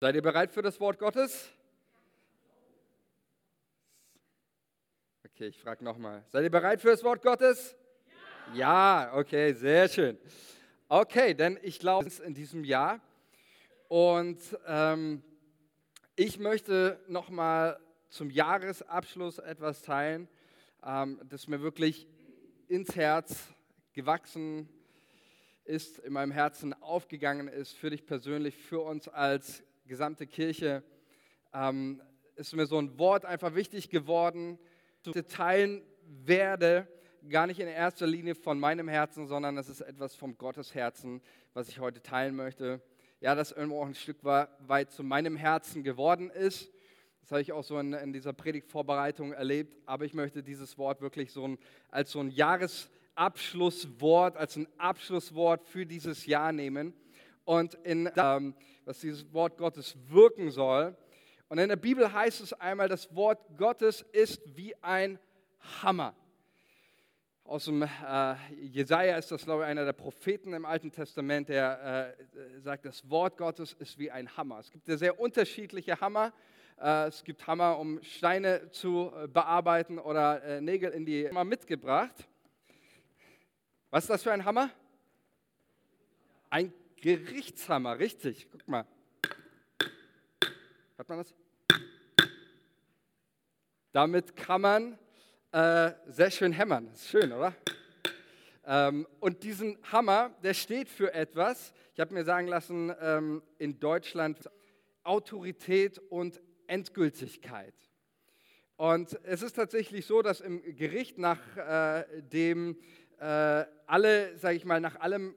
Seid ihr bereit für das Wort Gottes? Okay, ich frage nochmal. Seid ihr bereit für das Wort Gottes? Ja. ja, okay, sehr schön. Okay, denn ich glaube, in diesem Jahr. Und ähm, ich möchte nochmal zum Jahresabschluss etwas teilen, ähm, das mir wirklich ins Herz gewachsen ist, in meinem Herzen aufgegangen ist, für dich persönlich, für uns als gesamte Kirche, ähm, ist mir so ein Wort einfach wichtig geworden, zu teilen werde, gar nicht in erster Linie von meinem Herzen, sondern es ist etwas vom Gottes Herzen, was ich heute teilen möchte. Ja, das irgendwo auch ein Stück weit zu meinem Herzen geworden ist. Das habe ich auch so in, in dieser Predigtvorbereitung erlebt. Aber ich möchte dieses Wort wirklich so ein, als so ein Jahresabschlusswort, als ein Abschlusswort für dieses Jahr nehmen und in, ähm, was dieses Wort Gottes wirken soll. Und in der Bibel heißt es einmal, das Wort Gottes ist wie ein Hammer. Aus dem äh, Jesaja ist das, glaube ich, einer der Propheten im Alten Testament, der äh, sagt, das Wort Gottes ist wie ein Hammer. Es gibt ja sehr unterschiedliche Hammer. Äh, es gibt Hammer, um Steine zu äh, bearbeiten oder äh, Nägel in die Hammer mitgebracht. Was ist das für ein Hammer? Ein Gerichtshammer, richtig. Guck mal. Hat man das? Damit kann man äh, sehr schön hämmern. Ist schön, oder? Ähm, und diesen Hammer, der steht für etwas. Ich habe mir sagen lassen, ähm, in Deutschland Autorität und Endgültigkeit. Und es ist tatsächlich so, dass im Gericht nach äh, dem äh, alle, sage ich mal, nach allem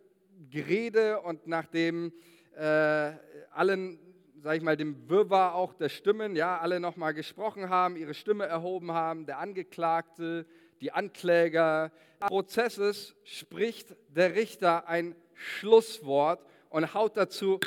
Gerede und nach dem äh, allen, sage ich mal, dem Wirrwarr auch der Stimmen, ja, alle nochmal gesprochen haben, ihre Stimme erhoben haben, der Angeklagte, die Ankläger. Prozesses spricht der Richter ein Schlusswort und haut dazu,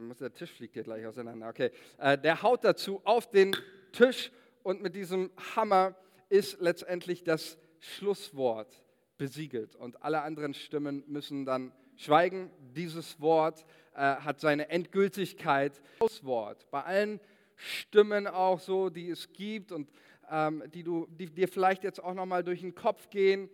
muss der Tisch fliegt hier gleich auseinander, okay, äh, der haut dazu auf den Tisch und mit diesem Hammer ist letztendlich das Schlusswort besiegelt und alle anderen Stimmen müssen dann schweigen. Dieses Wort äh, hat seine Endgültigkeit. Das Wort bei allen Stimmen auch so, die es gibt und ähm, die, du, die dir vielleicht jetzt auch nochmal durch den Kopf gehen.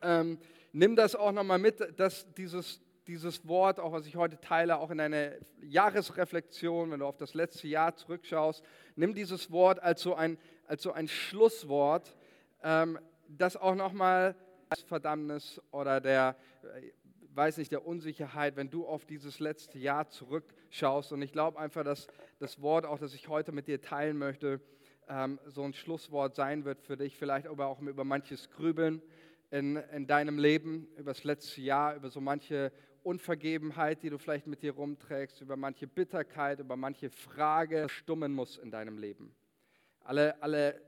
Ähm, nimm das auch nochmal mit, dass dieses, dieses Wort, auch was ich heute teile, auch in deine Jahresreflexion, wenn du auf das letzte Jahr zurückschaust, nimm dieses Wort als so ein, als so ein Schlusswort, ähm, das auch nochmal Verdammnis oder der, äh, weiß nicht, der Unsicherheit, wenn du auf dieses letzte Jahr zurückschaust. Und ich glaube einfach, dass das Wort, auch das ich heute mit dir teilen möchte, ähm, so ein Schlusswort sein wird für dich, vielleicht aber auch über manches Grübeln in, in deinem Leben, über das letzte Jahr, über so manche Unvergebenheit, die du vielleicht mit dir rumträgst, über manche Bitterkeit, über manche Frage stummen muss in deinem Leben. Alle, alle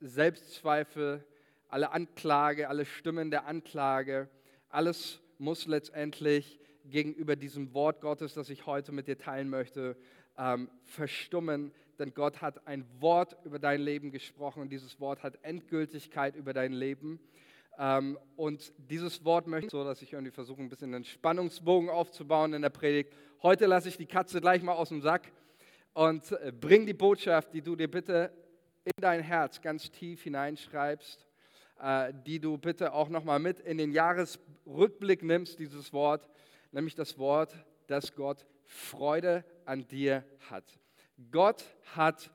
Selbstzweifel, alle Anklage, alle Stimmen der Anklage, alles muss letztendlich gegenüber diesem Wort Gottes, das ich heute mit dir teilen möchte, ähm, verstummen. Denn Gott hat ein Wort über dein Leben gesprochen und dieses Wort hat Endgültigkeit über dein Leben. Ähm, und dieses Wort möchte ich so, dass ich irgendwie versuche, ein bisschen einen Spannungsbogen aufzubauen in der Predigt. Heute lasse ich die Katze gleich mal aus dem Sack und äh, bring die Botschaft, die du dir bitte in dein Herz ganz tief hineinschreibst die du bitte auch nochmal mit in den Jahresrückblick nimmst, dieses Wort, nämlich das Wort, dass Gott Freude an dir hat. Gott hat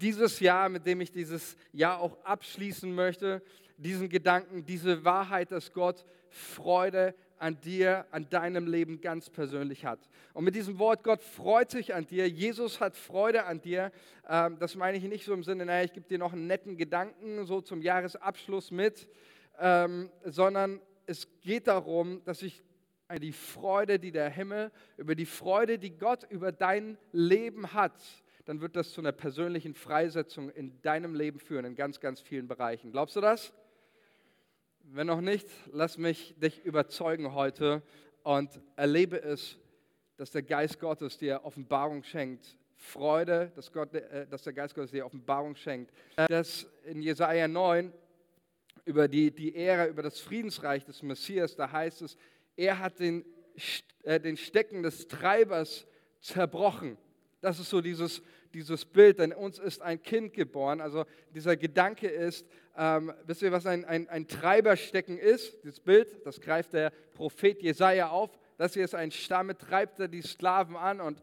dieses Jahr, mit dem ich dieses Jahr auch abschließen möchte, diesen Gedanken, diese Wahrheit, dass Gott Freude an dir, an deinem Leben ganz persönlich hat. Und mit diesem Wort, Gott freut sich an dir, Jesus hat Freude an dir, ähm, das meine ich nicht so im Sinne, naja, ich gebe dir noch einen netten Gedanken so zum Jahresabschluss mit, ähm, sondern es geht darum, dass ich die Freude, die der Himmel, über die Freude, die Gott über dein Leben hat, dann wird das zu einer persönlichen Freisetzung in deinem Leben führen, in ganz, ganz vielen Bereichen. Glaubst du das? Wenn noch nicht, lass mich dich überzeugen heute und erlebe es, dass der Geist Gottes dir Offenbarung schenkt. Freude, dass, Gott, äh, dass der Geist Gottes dir Offenbarung schenkt. Dass in Jesaja 9 über die, die Ära, über das Friedensreich des Messias, da heißt es, er hat den, äh, den Stecken des Treibers zerbrochen. Das ist so dieses, dieses Bild, denn uns ist ein Kind geboren. Also dieser Gedanke ist, ähm, wisst ihr, was ein, ein, ein Treiberstecken ist? Dieses Bild, das greift der Prophet Jesaja auf. Das hier ist ein Stamm, treibt er die Sklaven an und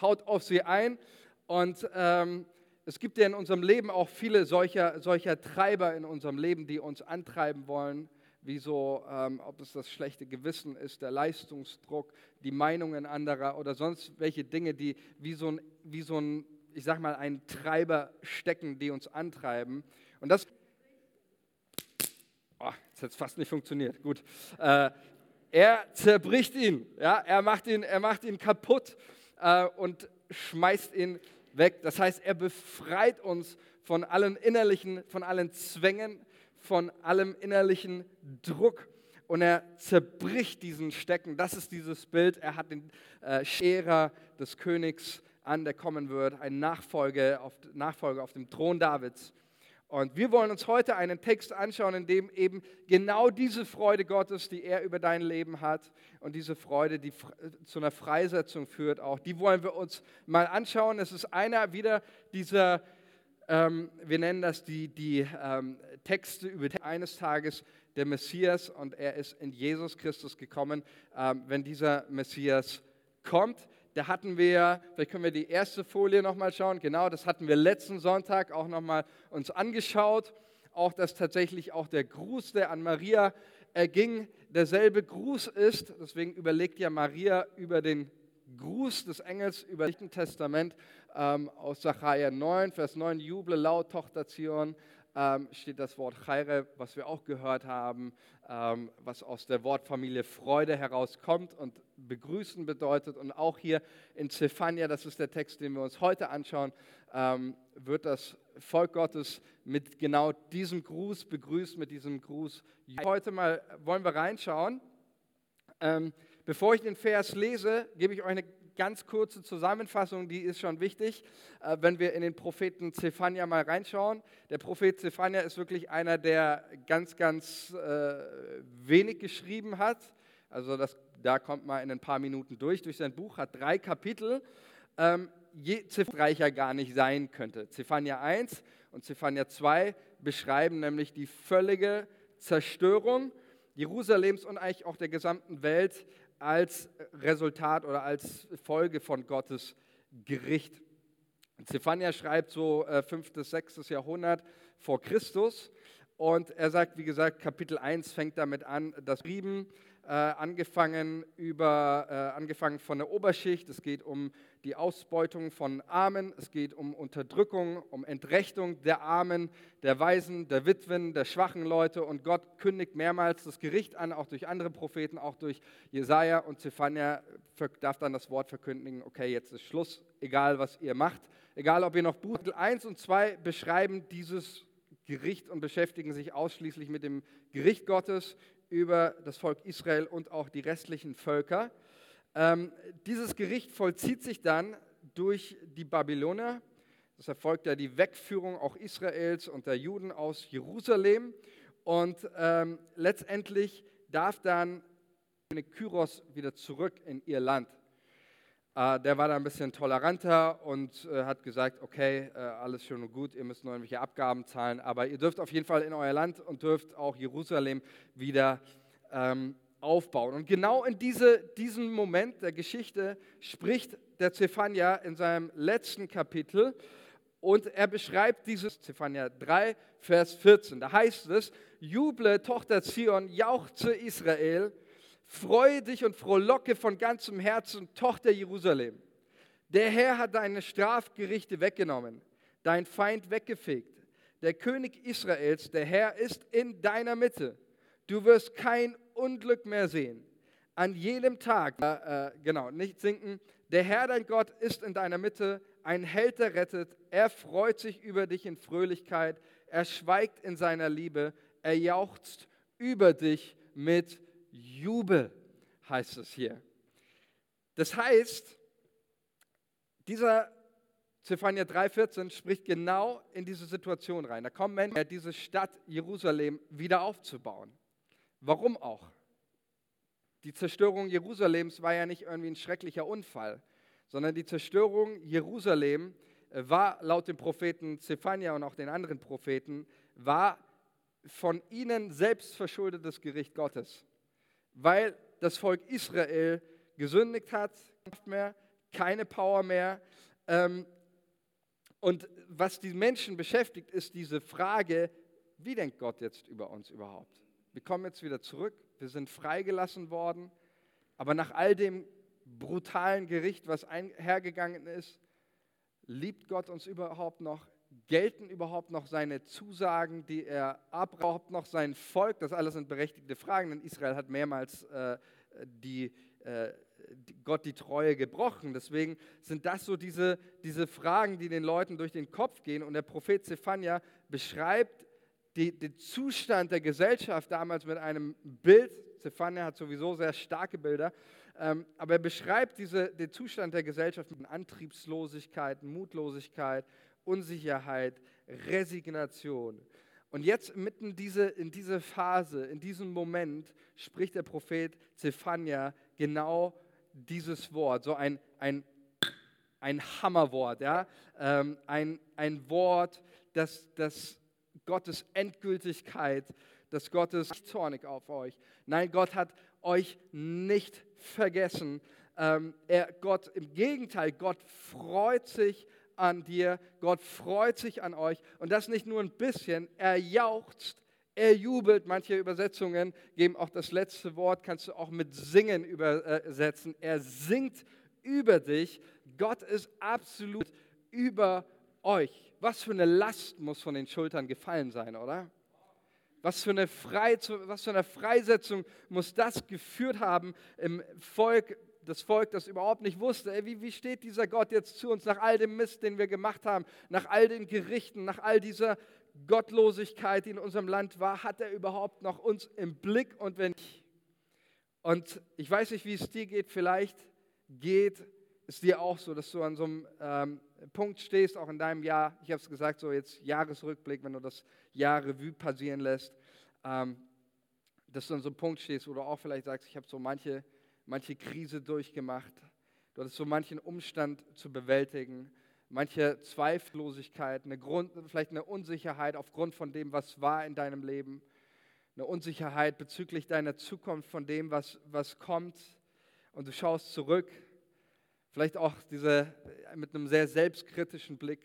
haut auf sie ein. Und ähm, es gibt ja in unserem Leben auch viele solcher, solcher Treiber in unserem Leben, die uns antreiben wollen, wie ähm, ob es das schlechte Gewissen ist, der Leistungsdruck, die Meinungen anderer oder sonst welche Dinge, die wie so ein, wie so ein ich sag mal, ein Treiber stecken, die uns antreiben. Und das, jetzt hat fast nicht funktioniert, gut. Äh, er zerbricht ihn, ja, er macht ihn, er macht ihn kaputt äh, und schmeißt ihn weg. Das heißt, er befreit uns von allen innerlichen, von allen Zwängen, von allem innerlichen Druck und er zerbricht diesen Stecken. Das ist dieses Bild. Er hat den äh, Scherer des Königs an, der kommen wird, ein Nachfolger auf, Nachfolger auf dem Thron Davids. Und wir wollen uns heute einen Text anschauen, in dem eben genau diese Freude Gottes, die er über dein Leben hat und diese Freude, die zu einer Freisetzung führt, auch die wollen wir uns mal anschauen. Es ist einer wieder dieser, ähm, wir nennen das die, die ähm, Texte über eines Tages der Messias und er ist in Jesus Christus gekommen. Ähm, wenn dieser Messias kommt, da hatten wir, vielleicht können wir die erste Folie nochmal schauen, genau, das hatten wir letzten Sonntag auch nochmal uns angeschaut. Auch, dass tatsächlich auch der Gruß, der an Maria erging, derselbe Gruß ist. Deswegen überlegt ja Maria über den Gruß des Engels über das Testament ähm, aus Sacharja 9, Vers 9, Juble laut, Tochter Zion, ähm, steht das Wort Chaire, was wir auch gehört haben, ähm, was aus der Wortfamilie Freude herauskommt und begrüßen bedeutet. Und auch hier in Zephania, das ist der Text, den wir uns heute anschauen, ähm, wird das Volk Gottes mit genau diesem Gruß begrüßt, mit diesem Gruß. Heute mal wollen wir reinschauen. Ähm, bevor ich den Vers lese, gebe ich euch eine ganz kurze Zusammenfassung, die ist schon wichtig, äh, wenn wir in den Propheten Zephania mal reinschauen. Der Prophet Zephania ist wirklich einer, der ganz, ganz äh, wenig geschrieben hat. Also das, da kommt man in ein paar Minuten durch. Durch sein Buch hat drei Kapitel, ähm, je reicher gar nicht sein könnte. Zephania 1 und Zephania 2 beschreiben nämlich die völlige Zerstörung Jerusalems und eigentlich auch der gesamten Welt als Resultat oder als Folge von Gottes Gericht. Zephania schreibt so äh, 5. bis 6. Jahrhundert vor Christus und er sagt, wie gesagt, Kapitel 1 fängt damit an, dass Rieben äh, angefangen, über, äh, angefangen von der Oberschicht, es geht um die Ausbeutung von Armen, es geht um Unterdrückung, um Entrechtung der Armen, der Waisen, der Witwen, der schwachen Leute. Und Gott kündigt mehrmals das Gericht an, auch durch andere Propheten, auch durch Jesaja und Zephania. Darf dann das Wort verkündigen, okay, jetzt ist Schluss, egal was ihr macht, egal ob ihr noch Buch 1 und 2 beschreiben dieses Gericht und beschäftigen sich ausschließlich mit dem Gericht Gottes über das Volk Israel und auch die restlichen Völker. Ähm, dieses Gericht vollzieht sich dann durch die Babyloner. Das erfolgt ja die Wegführung auch Israels und der Juden aus Jerusalem. Und ähm, letztendlich darf dann König Kyros wieder zurück in ihr Land. Äh, der war da ein bisschen toleranter und äh, hat gesagt, okay, äh, alles schön und gut, ihr müsst nur irgendwelche Abgaben zahlen, aber ihr dürft auf jeden Fall in euer Land und dürft auch Jerusalem wieder ähm, aufbauen. Und genau in diese, diesem Moment der Geschichte spricht der Zephania in seinem letzten Kapitel und er beschreibt dieses Zephania 3, Vers 14. Da heißt es, juble Tochter Zion, jauchze Israel, Freue dich und frohlocke von ganzem Herzen, Tochter Jerusalem. Der Herr hat deine Strafgerichte weggenommen, dein Feind weggefegt. Der König Israels, der Herr, ist in deiner Mitte. Du wirst kein Unglück mehr sehen. An jedem Tag, äh, genau, nicht sinken. Der Herr, dein Gott, ist in deiner Mitte. Ein Held, der rettet. Er freut sich über dich in Fröhlichkeit. Er schweigt in seiner Liebe. Er jauchzt über dich mit Jubel, heißt es hier. Das heißt, dieser Zephania 3,14 spricht genau in diese Situation rein. Da kommen Menschen, diese Stadt Jerusalem wieder aufzubauen. Warum auch? Die Zerstörung Jerusalems war ja nicht irgendwie ein schrecklicher Unfall, sondern die Zerstörung Jerusalem äh, war laut dem Propheten Zephania und auch den anderen Propheten, war von ihnen selbst verschuldetes Gericht Gottes, weil das Volk Israel gesündigt hat, mehr, keine Power mehr. Ähm, und was die Menschen beschäftigt, ist diese Frage, wie denkt Gott jetzt über uns überhaupt? Wir kommen jetzt wieder zurück, wir sind freigelassen worden, aber nach all dem brutalen Gericht, was einhergegangen ist, liebt Gott uns überhaupt noch? Gelten überhaupt noch seine Zusagen, die er abraubt, noch sein Volk? Das alles sind berechtigte Fragen, denn Israel hat mehrmals äh, die, äh, Gott die Treue gebrochen. Deswegen sind das so diese, diese Fragen, die den Leuten durch den Kopf gehen. Und der Prophet Zephania beschreibt die, den Zustand der Gesellschaft damals mit einem Bild. Zephania hat sowieso sehr starke Bilder. Ähm, aber er beschreibt diese, den Zustand der Gesellschaft mit Antriebslosigkeit, Mutlosigkeit, Unsicherheit, Resignation. Und jetzt mitten diese, in diese Phase, in diesem Moment, spricht der Prophet Zephania genau dieses Wort, so ein, ein, ein Hammerwort, ja? Ähm, ein, ein Wort, das, das Gottes Endgültigkeit, das Gottes zornig auf euch. Nein, Gott hat euch nicht vergessen. Ähm, er, Gott, im Gegenteil, Gott freut sich an dir, Gott freut sich an euch und das nicht nur ein bisschen, er jauchzt, er jubelt. Manche Übersetzungen geben auch das letzte Wort, kannst du auch mit Singen übersetzen. Er singt über dich. Gott ist absolut über euch. Was für eine Last muss von den Schultern gefallen sein, oder? Was für, eine Frei, was für eine Freisetzung muss das geführt haben im Volk, das Volk, das überhaupt nicht wusste, ey, wie, wie steht dieser Gott jetzt zu uns nach all dem Mist, den wir gemacht haben, nach all den Gerichten, nach all dieser Gottlosigkeit, die in unserem Land war, hat er überhaupt noch uns im Blick und wenn nicht. Und ich weiß nicht, wie es dir geht, vielleicht geht es dir auch so, dass du an so einem ähm, Punkt stehst, auch in deinem Jahr, ich habe es gesagt, so jetzt Jahresrückblick, wenn du das Jahr Revue passieren lässt, ähm, dass du an so einem Punkt stehst, wo du auch vielleicht sagst, ich habe so manche, manche Krise durchgemacht, du hattest so manchen Umstand zu bewältigen, manche Zweiflosigkeit, eine Grund, vielleicht eine Unsicherheit aufgrund von dem, was war in deinem Leben, eine Unsicherheit bezüglich deiner Zukunft, von dem, was, was kommt und du schaust zurück Vielleicht auch diese mit einem sehr selbstkritischen Blick,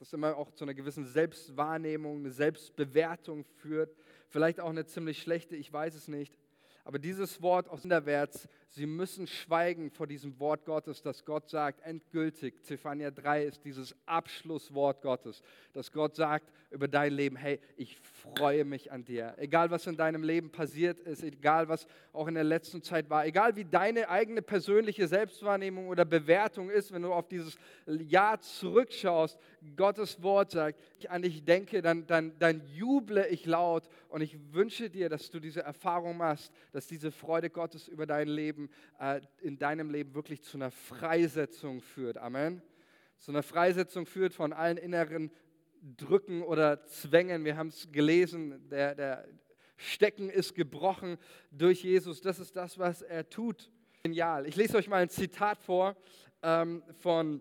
das immer auch zu einer gewissen Selbstwahrnehmung, eine Selbstbewertung führt. Vielleicht auch eine ziemlich schlechte, ich weiß es nicht. Aber dieses Wort aus Hinterwärts, sie müssen schweigen vor diesem Wort Gottes, das Gott sagt, endgültig. Zephania 3 ist dieses Abschlusswort Gottes, dass Gott sagt über dein Leben, hey, ich freue mich an dir. Egal, was in deinem Leben passiert ist, egal, was auch in der letzten Zeit war, egal, wie deine eigene persönliche Selbstwahrnehmung oder Bewertung ist, wenn du auf dieses Jahr zurückschaust, Gottes Wort sagt, ich an dich denke, dann, dann, dann juble ich laut und ich wünsche dir, dass du diese Erfahrung machst, dass diese Freude Gottes über dein Leben, äh, in deinem Leben wirklich zu einer Freisetzung führt. Amen. Zu einer Freisetzung führt von allen inneren Drücken oder Zwängen. Wir haben es gelesen, der, der Stecken ist gebrochen durch Jesus. Das ist das, was er tut. Genial. Ich lese euch mal ein Zitat vor ähm, von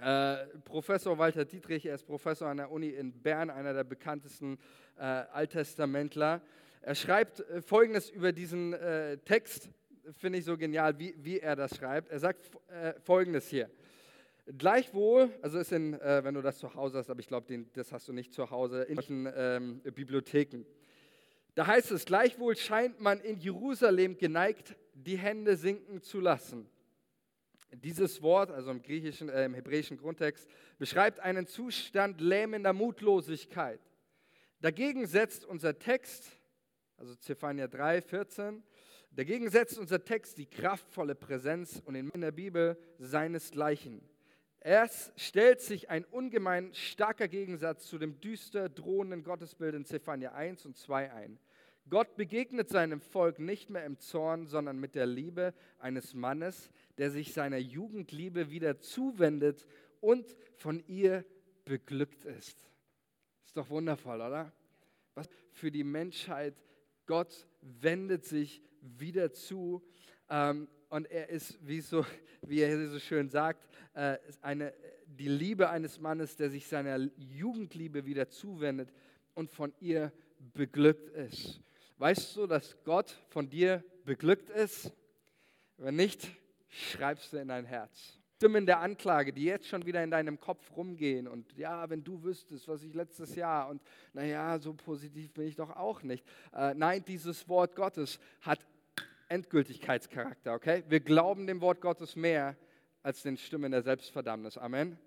äh, Professor Walter Dietrich. Er ist Professor an der Uni in Bern, einer der bekanntesten äh, Alttestamentler. Er schreibt äh, Folgendes über diesen äh, Text, finde ich so genial, wie, wie er das schreibt. Er sagt äh, Folgendes hier. Gleichwohl, also ist in, äh, wenn du das zu Hause hast, aber ich glaube, das hast du nicht zu Hause, in solchen ähm, Bibliotheken. Da heißt es, gleichwohl scheint man in Jerusalem geneigt, die Hände sinken zu lassen. Dieses Wort, also im griechischen, äh, im hebräischen Grundtext, beschreibt einen Zustand lähmender Mutlosigkeit. Dagegen setzt unser Text also Zephania 3, 14. Dagegen setzt unser Text die kraftvolle Präsenz und in der Bibel seinesgleichen. Es stellt sich ein ungemein starker Gegensatz zu dem düster drohenden Gottesbild in Zephania 1 und 2 ein. Gott begegnet seinem Volk nicht mehr im Zorn, sondern mit der Liebe eines Mannes, der sich seiner Jugendliebe wieder zuwendet und von ihr beglückt ist. Ist doch wundervoll, oder? Was für die Menschheit Gott wendet sich wieder zu. Ähm, und er ist, wie, so, wie er so schön sagt, äh, eine, die Liebe eines Mannes, der sich seiner Jugendliebe wieder zuwendet und von ihr beglückt ist. Weißt du, dass Gott von dir beglückt ist? Wenn nicht, schreibst du in dein Herz. Stimmen der Anklage, die jetzt schon wieder in deinem Kopf rumgehen und ja, wenn du wüsstest, was ich letztes Jahr und naja, so positiv bin ich doch auch nicht. Äh, nein, dieses Wort Gottes hat Endgültigkeitscharakter, okay? Wir glauben dem Wort Gottes mehr als den Stimmen der Selbstverdammnis. Amen.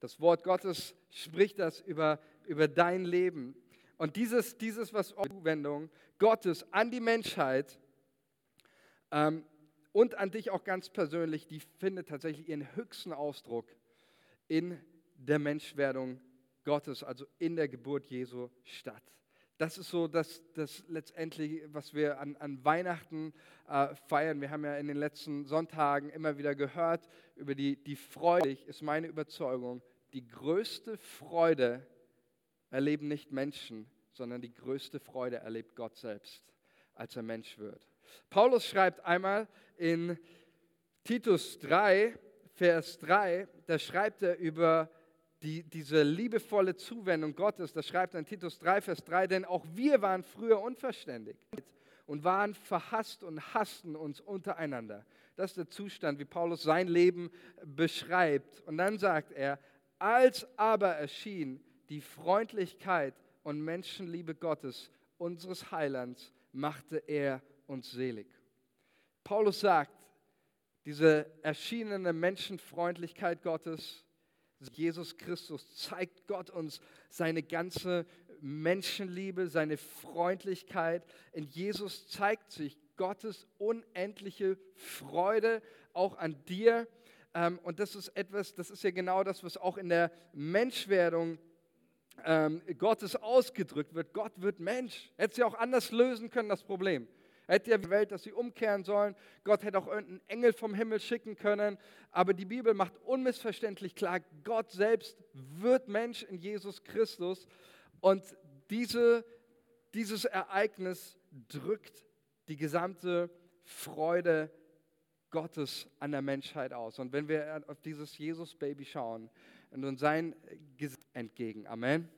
Das Wort Gottes spricht das über, über dein Leben. Und dieses, dieses was Zuwendung Gottes an die Menschheit ähm, und an dich auch ganz persönlich, die findet tatsächlich ihren höchsten Ausdruck in der Menschwerdung Gottes, also in der Geburt Jesu statt. Das ist so das, das letztendlich, was wir an, an Weihnachten äh, feiern. Wir haben ja in den letzten Sonntagen immer wieder gehört über die, die Freude, ist meine Überzeugung, die größte Freude erleben nicht Menschen, sondern die größte Freude erlebt Gott selbst, als er Mensch wird. Paulus schreibt einmal in Titus 3, Vers 3, da schreibt er über die, diese liebevolle Zuwendung Gottes, das schreibt in Titus 3, Vers 3, denn auch wir waren früher unverständig und waren verhasst und hassten uns untereinander. Das ist der Zustand, wie Paulus sein Leben beschreibt. Und dann sagt er, als aber erschien die Freundlichkeit und Menschenliebe Gottes, unseres Heilands, machte er uns selig. Paulus sagt, diese erschienene Menschenfreundlichkeit Gottes, Jesus Christus, zeigt Gott uns seine ganze Menschenliebe, seine Freundlichkeit. In Jesus zeigt sich Gottes unendliche Freude auch an dir. Ähm, und das ist etwas, das ist ja genau das, was auch in der Menschwerdung ähm, Gottes ausgedrückt wird. Gott wird Mensch. Hätte sie auch anders lösen können, das Problem. Er hätte die Welt, dass sie umkehren sollen. Gott hätte auch irgendeinen Engel vom Himmel schicken können. Aber die Bibel macht unmissverständlich klar, Gott selbst wird Mensch in Jesus Christus. Und diese, dieses Ereignis drückt die gesamte Freude Gottes an der Menschheit aus. Und wenn wir auf dieses Jesus-Baby schauen und sein Gesicht entgegen, Amen.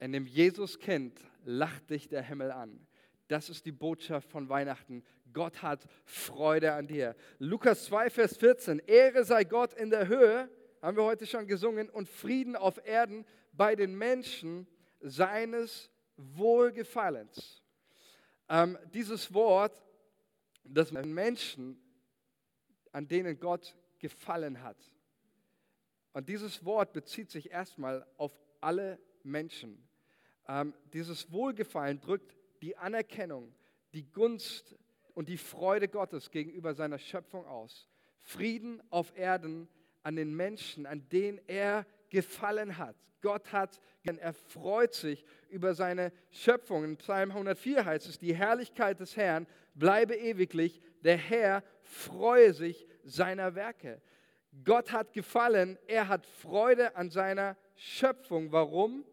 In dem Jesus-Kind lacht dich der Himmel an. Das ist die Botschaft von Weihnachten. Gott hat Freude an dir. Lukas 2, Vers 14. Ehre sei Gott in der Höhe, haben wir heute schon gesungen, und Frieden auf Erden bei den Menschen seines Wohlgefallens. Ähm, dieses Wort, das Menschen, an denen Gott gefallen hat. Und dieses Wort bezieht sich erstmal auf alle Menschen. Ähm, dieses Wohlgefallen drückt die Anerkennung, die Gunst und die Freude Gottes gegenüber seiner Schöpfung aus. Frieden auf Erden an den Menschen, an denen er gefallen hat. Gott hat, er freut sich über seine Schöpfung. In Psalm 104 heißt es, die Herrlichkeit des Herrn bleibe ewiglich, der Herr freue sich seiner Werke. Gott hat gefallen, er hat Freude an seiner Schöpfung. Warum?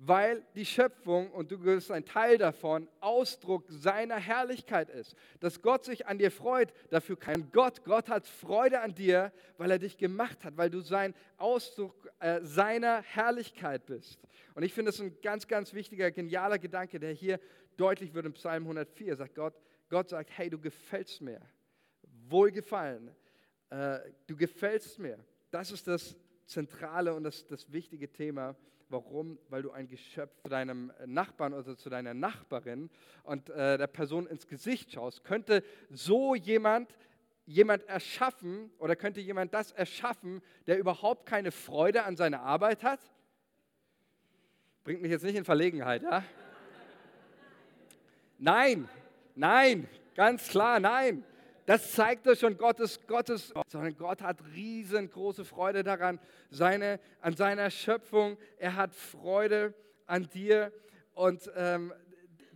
Weil die Schöpfung, und du bist ein Teil davon, Ausdruck seiner Herrlichkeit ist. Dass Gott sich an dir freut, dafür kein Gott. Gott hat Freude an dir, weil er dich gemacht hat, weil du sein Ausdruck äh, seiner Herrlichkeit bist. Und ich finde das ein ganz, ganz wichtiger, genialer Gedanke, der hier deutlich wird im Psalm 104. Sagt Gott, Gott sagt, hey, du gefällst mir. Wohlgefallen. Äh, du gefällst mir. Das ist das zentrale und das, das wichtige Thema Warum? Weil du ein Geschöpf zu deinem Nachbarn oder zu deiner Nachbarin und äh, der Person ins Gesicht schaust. Könnte so jemand jemand erschaffen oder könnte jemand das erschaffen, der überhaupt keine Freude an seiner Arbeit hat? Bringt mich jetzt nicht in Verlegenheit, ja? Nein, nein, ganz klar, nein. Das zeigt doch schon Gottes, Gottes, sondern Gott hat riesengroße Freude daran, seine, an seiner Schöpfung. Er hat Freude an dir. Und ähm,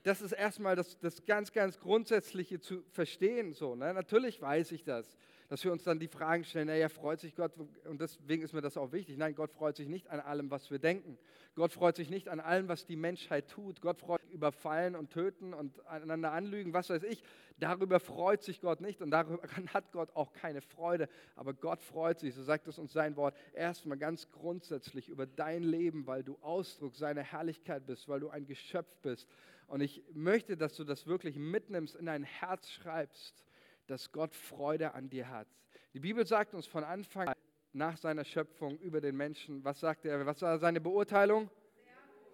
das ist erstmal das, das ganz, ganz Grundsätzliche zu verstehen. So, ne? Natürlich weiß ich das, dass wir uns dann die Fragen stellen, naja, freut sich Gott, und deswegen ist mir das auch wichtig. Nein, Gott freut sich nicht an allem, was wir denken. Gott freut sich nicht an allem, was die Menschheit tut. Gott freut sich überfallen und töten und einander anlügen, was weiß ich. Darüber freut sich Gott nicht und darüber hat Gott auch keine Freude. Aber Gott freut sich, so sagt es uns sein Wort, erstmal ganz grundsätzlich über dein Leben, weil du Ausdruck seiner Herrlichkeit bist, weil du ein Geschöpf bist. Und ich möchte, dass du das wirklich mitnimmst, in dein Herz schreibst, dass Gott Freude an dir hat. Die Bibel sagt uns von Anfang an, nach seiner Schöpfung über den Menschen. Was sagt er? Was war seine Beurteilung?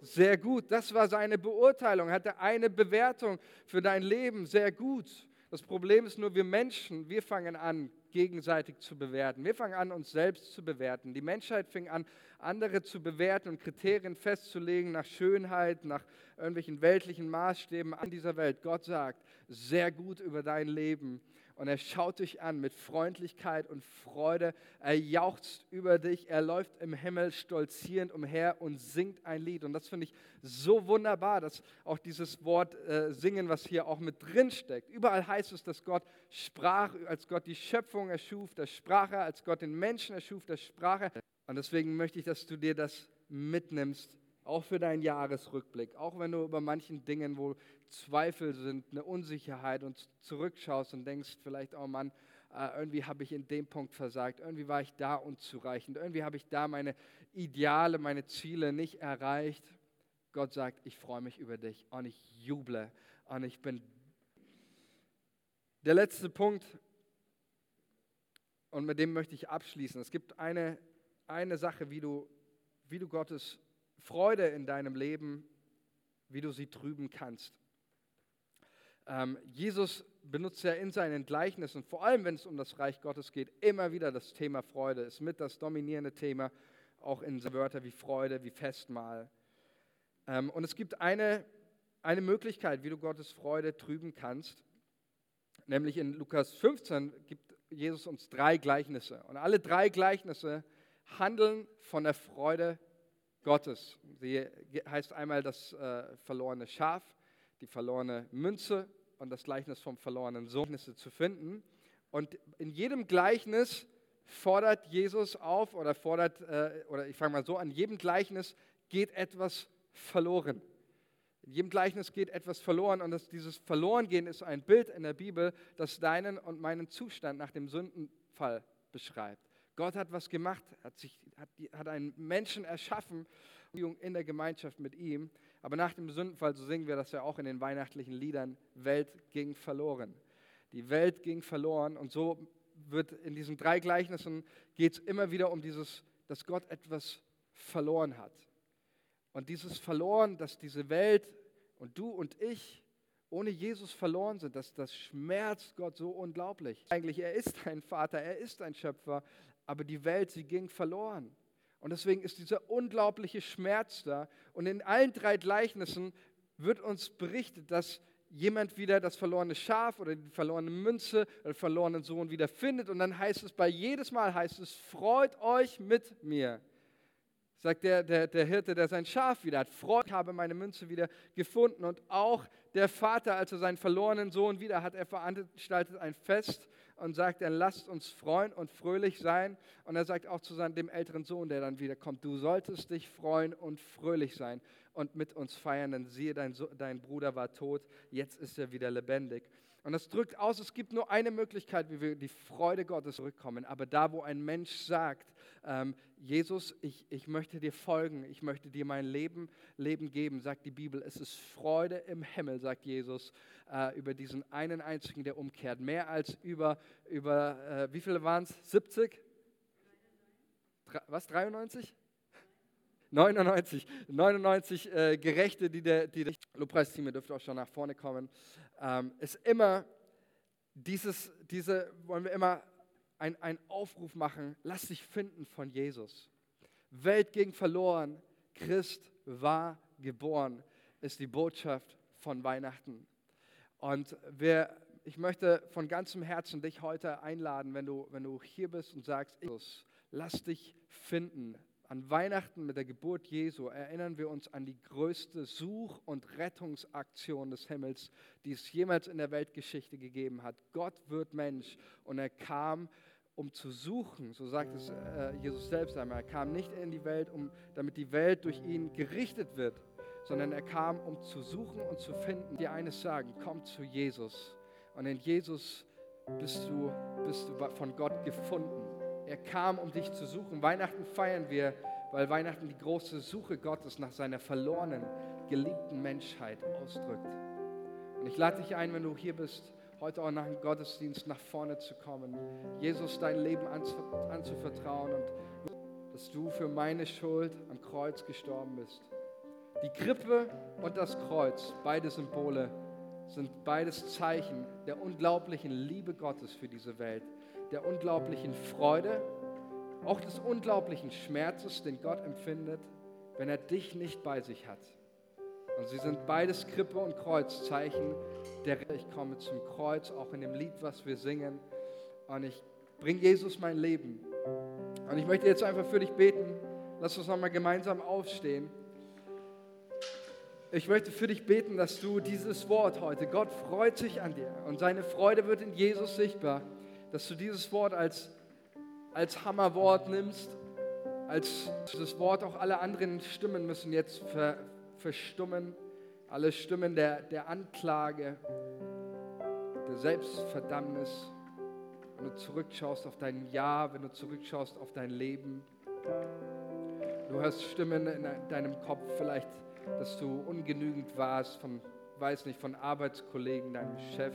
Sehr gut. Das war seine Beurteilung. Er hatte eine Bewertung für dein Leben. Sehr gut. Das Problem ist nur, wir Menschen, wir fangen an, gegenseitig zu bewerten. Wir fangen an, uns selbst zu bewerten. Die Menschheit fing an, andere zu bewerten und Kriterien festzulegen nach Schönheit, nach irgendwelchen weltlichen Maßstäben an dieser Welt. Gott sagt, sehr gut über dein Leben und er schaut dich an mit Freundlichkeit und Freude. Er jauchzt über dich, er läuft im Himmel stolzierend umher und singt ein Lied. Und das finde ich so wunderbar, dass auch dieses Wort äh, singen, was hier auch mit drin steckt. Überall heißt es, dass Gott sprach, als Gott die Schöpfung erschuf, das sprach er, als Gott den Menschen erschuf, das sprach er. Und deswegen möchte ich, dass du dir das mitnimmst auch für deinen Jahresrückblick, auch wenn du über manchen Dingen, wo Zweifel sind, eine Unsicherheit und zurückschaust und denkst vielleicht, oh Mann, äh, irgendwie habe ich in dem Punkt versagt, irgendwie war ich da unzureichend, irgendwie habe ich da meine Ideale, meine Ziele nicht erreicht. Gott sagt, ich freue mich über dich und ich juble und ich bin. Der letzte Punkt, und mit dem möchte ich abschließen. Es gibt eine, eine Sache, wie du, wie du Gottes Freude in deinem Leben, wie du sie trüben kannst. Ähm, Jesus benutzt ja in seinen Gleichnissen, vor allem wenn es um das Reich Gottes geht, immer wieder das Thema Freude. Ist mit das dominierende Thema, auch in Wörter wie Freude, wie Festmahl. Ähm, und es gibt eine, eine Möglichkeit, wie du Gottes Freude trüben kannst. Nämlich in Lukas 15 gibt Jesus uns drei Gleichnisse. Und alle drei Gleichnisse handeln von der Freude Gottes. Sie heißt einmal das äh, verlorene Schaf, die verlorene Münze und das Gleichnis vom verlorenen Sohn zu finden. Und in jedem Gleichnis fordert Jesus auf oder fordert, äh, oder ich fange mal so an, jedem Gleichnis geht etwas verloren. In jedem Gleichnis geht etwas verloren und das, dieses Verlorengehen ist ein Bild in der Bibel, das deinen und meinen Zustand nach dem Sündenfall beschreibt. Gott hat was gemacht, hat, sich, hat, hat einen Menschen erschaffen in der Gemeinschaft mit ihm. Aber nach dem Sündenfall, so singen wir das ja auch in den weihnachtlichen Liedern, Welt ging verloren. Die Welt ging verloren und so wird in diesen drei Gleichnissen geht es immer wieder um dieses, dass Gott etwas verloren hat. Und dieses Verloren, dass diese Welt und du und ich ohne Jesus verloren sind, das, das schmerzt Gott so unglaublich. Eigentlich, er ist ein Vater, er ist ein Schöpfer, aber die Welt, sie ging verloren. Und deswegen ist dieser unglaubliche Schmerz da. Und in allen drei Gleichnissen wird uns berichtet, dass jemand wieder das verlorene Schaf oder die verlorene Münze oder den verlorenen Sohn wieder findet. Und dann heißt es, bei jedes Mal heißt es, freut euch mit mir. Sagt der, der, der Hirte, der sein Schaf wieder hat, freut, ich habe meine Münze wieder gefunden. Und auch der Vater, als er seinen verlorenen Sohn wieder hat, er veranstaltet ein Fest und sagt dann, lasst uns freuen und fröhlich sein. Und er sagt auch zu seinem, dem älteren Sohn, der dann wiederkommt, du solltest dich freuen und fröhlich sein und mit uns feiern, denn siehe, dein, so dein Bruder war tot, jetzt ist er wieder lebendig. Und das drückt aus, es gibt nur eine Möglichkeit, wie wir die Freude Gottes zurückkommen. Aber da, wo ein Mensch sagt, ähm, Jesus, ich, ich möchte dir folgen, ich möchte dir mein Leben, Leben geben, sagt die Bibel, es ist Freude im Himmel, sagt Jesus, äh, über diesen einen einzigen, der umkehrt. Mehr als über, über äh, wie viele waren es? 70? was, 93? 99, 99 äh, Gerechte, die der, die der Lobpreisteam, ihr dürft auch schon nach vorne kommen, ähm, ist immer dieses, diese, wollen wir immer einen Aufruf machen, lass dich finden von Jesus. Welt ging verloren, Christ war geboren, ist die Botschaft von Weihnachten. Und wir, ich möchte von ganzem Herzen dich heute einladen, wenn du, wenn du hier bist und sagst, Jesus, lass dich finden. An Weihnachten mit der Geburt Jesu erinnern wir uns an die größte Such- und Rettungsaktion des Himmels, die es jemals in der Weltgeschichte gegeben hat. Gott wird Mensch und er kam, um zu suchen, so sagt es äh, Jesus selbst einmal. Er kam nicht in die Welt, um, damit die Welt durch ihn gerichtet wird, sondern er kam, um zu suchen und zu finden. Dir eines sagen, komm zu Jesus. Und in Jesus bist du, bist du von Gott gefunden. Er kam, um dich zu suchen. Weihnachten feiern wir, weil Weihnachten die große Suche Gottes nach seiner verlorenen, geliebten Menschheit ausdrückt. Und ich lade dich ein, wenn du hier bist, heute auch nach dem Gottesdienst nach vorne zu kommen, Jesus dein Leben anzuvertrauen und dass du für meine Schuld am Kreuz gestorben bist. Die Krippe und das Kreuz, beide Symbole, sind beides Zeichen der unglaublichen Liebe Gottes für diese Welt, der unglaublichen Freude, auch des unglaublichen Schmerzes, den Gott empfindet, wenn er dich nicht bei sich hat. Und sie sind beides Krippe und Kreuz, Zeichen der Ich komme zum Kreuz, auch in dem Lied, was wir singen. Und ich bringe Jesus mein Leben. Und ich möchte jetzt einfach für dich beten. Lass uns nochmal gemeinsam aufstehen. Ich möchte für dich beten, dass du dieses Wort heute, Gott freut sich an dir und seine Freude wird in Jesus sichtbar, dass du dieses Wort als, als Hammerwort nimmst, als das Wort auch alle anderen Stimmen müssen jetzt ver, verstummen, alle Stimmen der, der Anklage, der Selbstverdammnis, wenn du zurückschaust auf dein Jahr, wenn du zurückschaust auf dein Leben. Du hörst Stimmen in deinem Kopf vielleicht, dass du ungenügend warst von, weiß nicht, von Arbeitskollegen, deinem Chef.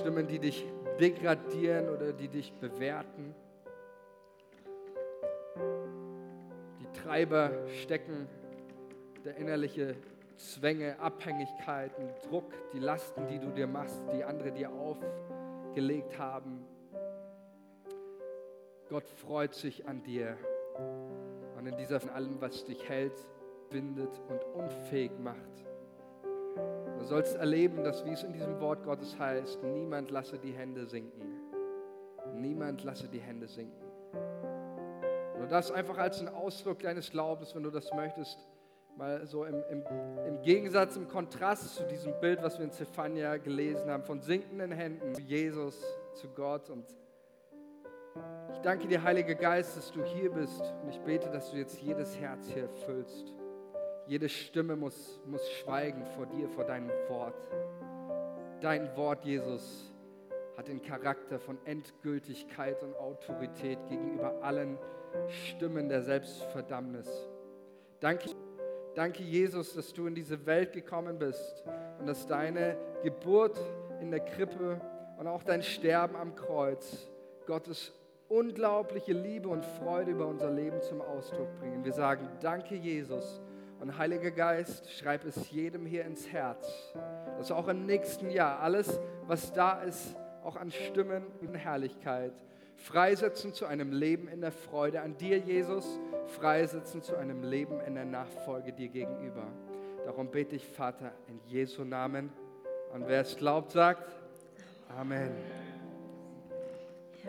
Stimmen, die dich degradieren oder die dich bewerten. Die Treiber stecken der innerliche Zwänge, Abhängigkeiten, Druck, die Lasten, die du dir machst, die andere dir aufgelegt haben. Gott freut sich an dir und in dieser von allem, was dich hält, bindet und unfähig macht. Du sollst erleben, dass, wie es in diesem Wort Gottes heißt, niemand lasse die Hände sinken. Niemand lasse die Hände sinken. Und das einfach als ein Ausdruck deines Glaubens, wenn du das möchtest, mal so im, im, im, Gegensatz, im Kontrast zu diesem Bild, was wir in Zephania gelesen haben, von sinkenden Händen zu Jesus, zu Gott. Und ich danke dir, Heiliger Geist, dass du hier bist. Und ich bete, dass du jetzt jedes Herz hier erfüllst. Jede Stimme muss, muss schweigen vor dir, vor deinem Wort. Dein Wort, Jesus, hat den Charakter von Endgültigkeit und Autorität gegenüber allen Stimmen der Selbstverdammnis. Danke. Danke, Jesus, dass du in diese Welt gekommen bist und dass deine Geburt in der Krippe und auch dein Sterben am Kreuz Gottes unglaubliche Liebe und Freude über unser Leben zum Ausdruck bringen. Wir sagen, danke, Jesus. Und Heiliger Geist, schreib es jedem hier ins Herz, dass auch im nächsten Jahr alles, was da ist, auch an Stimmen und Herrlichkeit, freisetzen zu einem Leben in der Freude an dir, Jesus, freisetzen zu einem Leben in der Nachfolge dir gegenüber. Darum bete ich, Vater, in Jesu Namen. Und wer es glaubt, sagt Amen.